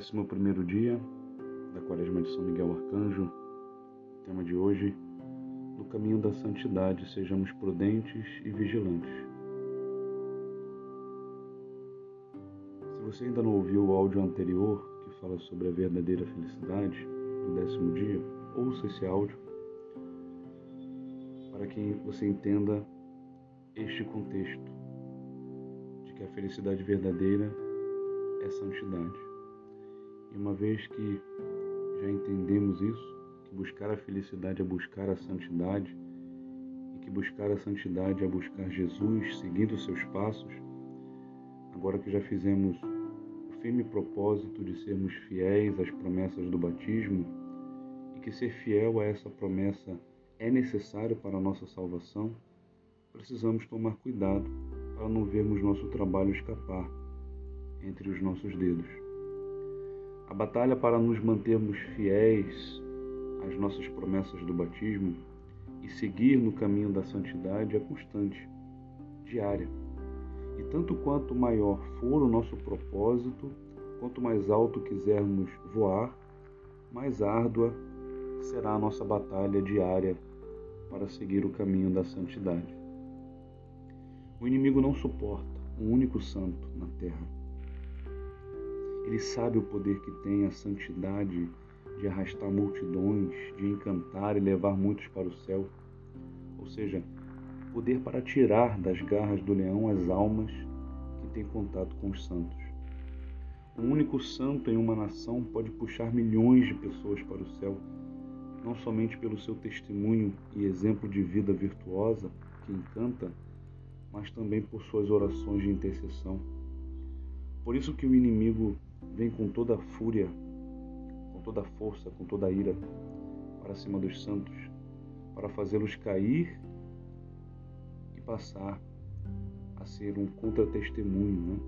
Décimo primeiro dia da Quaresma de São Miguel Arcanjo. Tema de hoje: No caminho da santidade, sejamos prudentes e vigilantes. Se você ainda não ouviu o áudio anterior que fala sobre a verdadeira felicidade no décimo dia, ouça esse áudio para que você entenda este contexto de que a felicidade verdadeira é santidade. E uma vez que já entendemos isso, que buscar a felicidade é buscar a santidade, e que buscar a santidade é buscar Jesus, seguindo seus passos, agora que já fizemos o firme propósito de sermos fiéis às promessas do batismo, e que ser fiel a essa promessa é necessário para a nossa salvação, precisamos tomar cuidado para não vermos nosso trabalho escapar entre os nossos dedos. A batalha para nos mantermos fiéis às nossas promessas do batismo e seguir no caminho da santidade é constante, diária. E tanto quanto maior for o nosso propósito, quanto mais alto quisermos voar, mais árdua será a nossa batalha diária para seguir o caminho da santidade. O inimigo não suporta um único santo na terra ele sabe o poder que tem a santidade de arrastar multidões, de encantar e levar muitos para o céu. Ou seja, poder para tirar das garras do leão as almas que têm contato com os santos. Um único santo em uma nação pode puxar milhões de pessoas para o céu, não somente pelo seu testemunho e exemplo de vida virtuosa que encanta, mas também por suas orações de intercessão. Por isso que o inimigo vem com toda a fúria, com toda a força, com toda a ira para cima dos santos, para fazê-los cair e passar a ser um contra-testemunho. Né?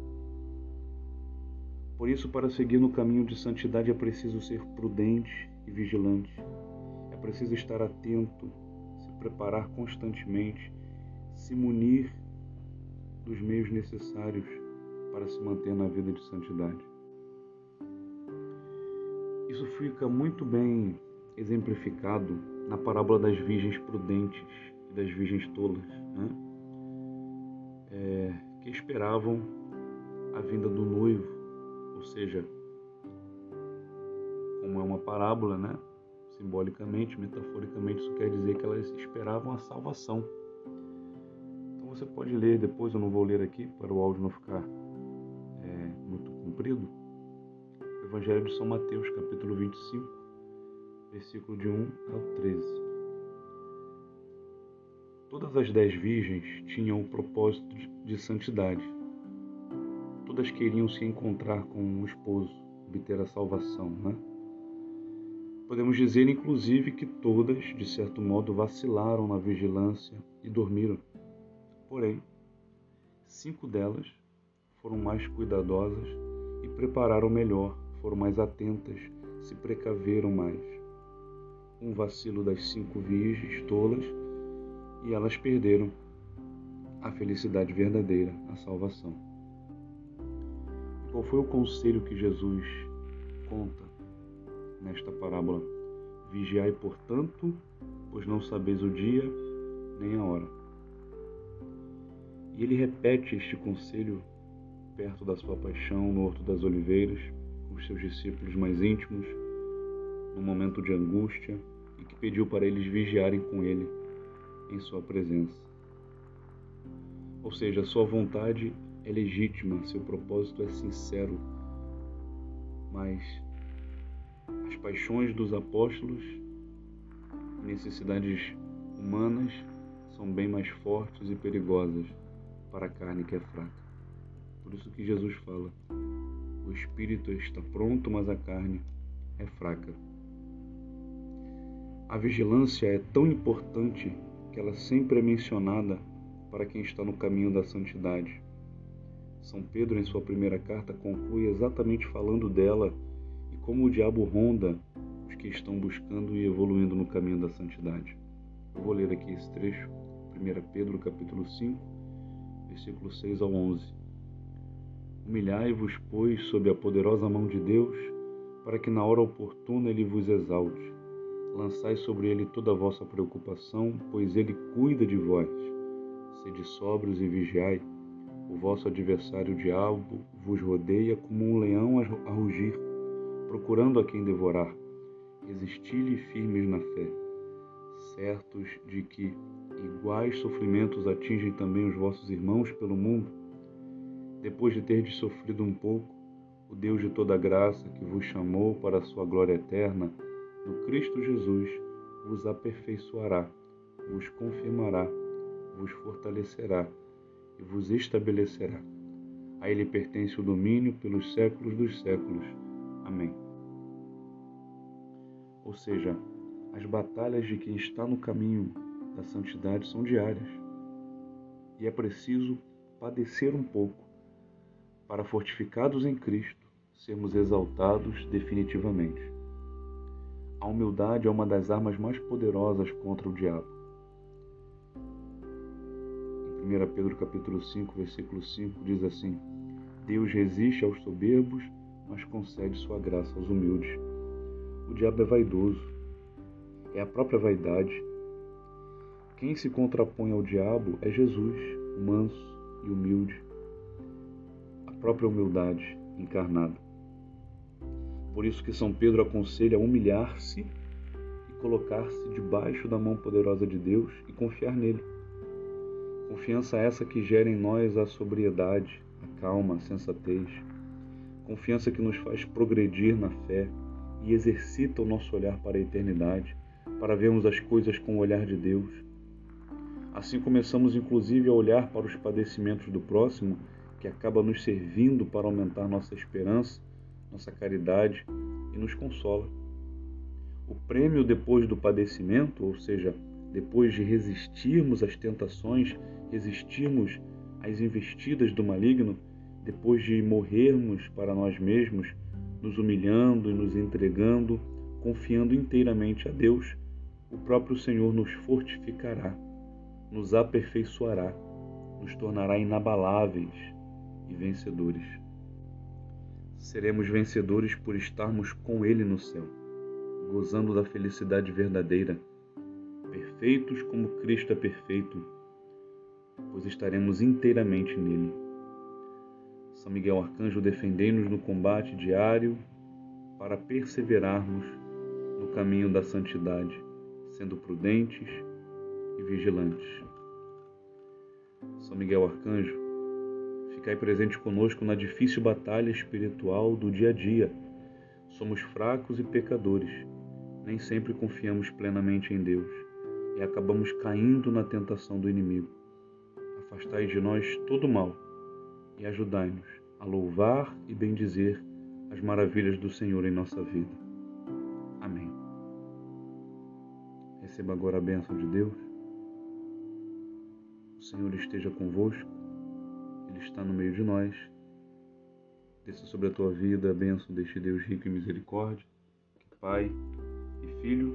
Por isso, para seguir no caminho de santidade é preciso ser prudente e vigilante. É preciso estar atento, se preparar constantemente, se munir dos meios necessários para se manter na vida de santidade. Isso fica muito bem exemplificado na parábola das virgens prudentes e das virgens tolas, né? é, que esperavam a vinda do noivo, ou seja, como é uma parábola, né? simbolicamente, metaforicamente, isso quer dizer que elas esperavam a salvação. Então você pode ler depois, eu não vou ler aqui para o áudio não ficar é, muito comprido Evangelho de São Mateus, capítulo 25, versículo de 1 ao 13. Todas as dez virgens tinham o propósito de santidade. Todas queriam se encontrar com o um esposo, obter a salvação, né? Podemos dizer, inclusive, que todas, de certo modo, vacilaram na vigilância e dormiram. Porém, cinco delas foram mais cuidadosas e prepararam melhor foram mais atentas, se precaveram mais. Um vacilo das cinco virgens tolas e elas perderam a felicidade verdadeira, a salvação. Qual foi o conselho que Jesus conta nesta parábola? Vigiai, portanto, pois não sabeis o dia nem a hora. E ele repete este conselho perto da sua paixão no Horto das Oliveiras, os seus discípulos mais íntimos, num momento de angústia, e que pediu para eles vigiarem com ele em sua presença. Ou seja, sua vontade é legítima, seu propósito é sincero, mas as paixões dos apóstolos, necessidades humanas, são bem mais fortes e perigosas para a carne que é fraca. Por isso que Jesus fala: o espírito está pronto, mas a carne é fraca. A vigilância é tão importante que ela sempre é mencionada para quem está no caminho da santidade. São Pedro, em sua primeira carta, conclui exatamente falando dela e como o diabo ronda os que estão buscando e evoluindo no caminho da santidade. Eu vou ler aqui esse trecho, 1 Pedro capítulo 5, versículo 6 ao 11. Humilhai-vos, pois, sob a poderosa mão de Deus, para que na hora oportuna ele vos exalte. Lançai sobre ele toda a vossa preocupação, pois ele cuida de vós. Sede sóbrios e vigiai. O vosso adversário, diabo, vos rodeia como um leão a rugir, procurando a quem devorar. Resisti-lhe firmes na fé, certos de que iguais sofrimentos atingem também os vossos irmãos pelo mundo. Depois de terdes sofrido um pouco, o Deus de toda graça, que vos chamou para a sua glória eterna, no Cristo Jesus, vos aperfeiçoará, vos confirmará, vos fortalecerá e vos estabelecerá. A Ele pertence o domínio pelos séculos dos séculos. Amém. Ou seja, as batalhas de quem está no caminho da santidade são diárias. E é preciso padecer um pouco para, fortificados em Cristo, sermos exaltados definitivamente. A humildade é uma das armas mais poderosas contra o diabo. Em 1 Pedro capítulo 5, versículo 5 diz assim: Deus resiste aos soberbos, mas concede sua graça aos humildes. O diabo é vaidoso, é a própria vaidade. Quem se contrapõe ao diabo é Jesus, manso e humilde, própria humildade encarnada. Por isso que São Pedro aconselha humilhar-se e colocar-se debaixo da mão poderosa de Deus e confiar nele. Confiança essa que gera em nós a sobriedade, a calma, a sensatez. Confiança que nos faz progredir na fé e exercita o nosso olhar para a eternidade, para vermos as coisas com o olhar de Deus. Assim começamos inclusive a olhar para os padecimentos do próximo, que acaba nos servindo para aumentar nossa esperança nossa caridade e nos consola. O prêmio depois do padecimento, ou seja, depois de resistirmos às tentações, resistirmos às investidas do maligno, depois de morrermos para nós mesmos, nos humilhando e nos entregando, confiando inteiramente a Deus, o próprio Senhor nos fortificará, nos aperfeiçoará, nos tornará inabaláveis e vencedores seremos vencedores por estarmos com Ele no céu, gozando da felicidade verdadeira, perfeitos como Cristo é perfeito, pois estaremos inteiramente nele. São Miguel Arcanjo, defendei-nos no combate diário para perseverarmos no caminho da santidade, sendo prudentes e vigilantes. São Miguel Arcanjo, Ficai presente conosco na difícil batalha espiritual do dia a dia. Somos fracos e pecadores. Nem sempre confiamos plenamente em Deus e acabamos caindo na tentação do inimigo. Afastai de nós todo mal e ajudai-nos a louvar e bendizer as maravilhas do Senhor em nossa vida. Amém. Receba agora a bênção de Deus. O Senhor esteja convosco ele está no meio de nós. Desça sobre a tua vida a bênção deste Deus rico em misericórdia, que Pai e Filho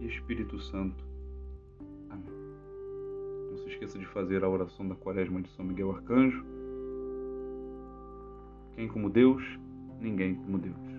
e Espírito Santo. Amém. Não se esqueça de fazer a oração da quaresma de São Miguel Arcanjo. Quem como Deus? Ninguém como Deus.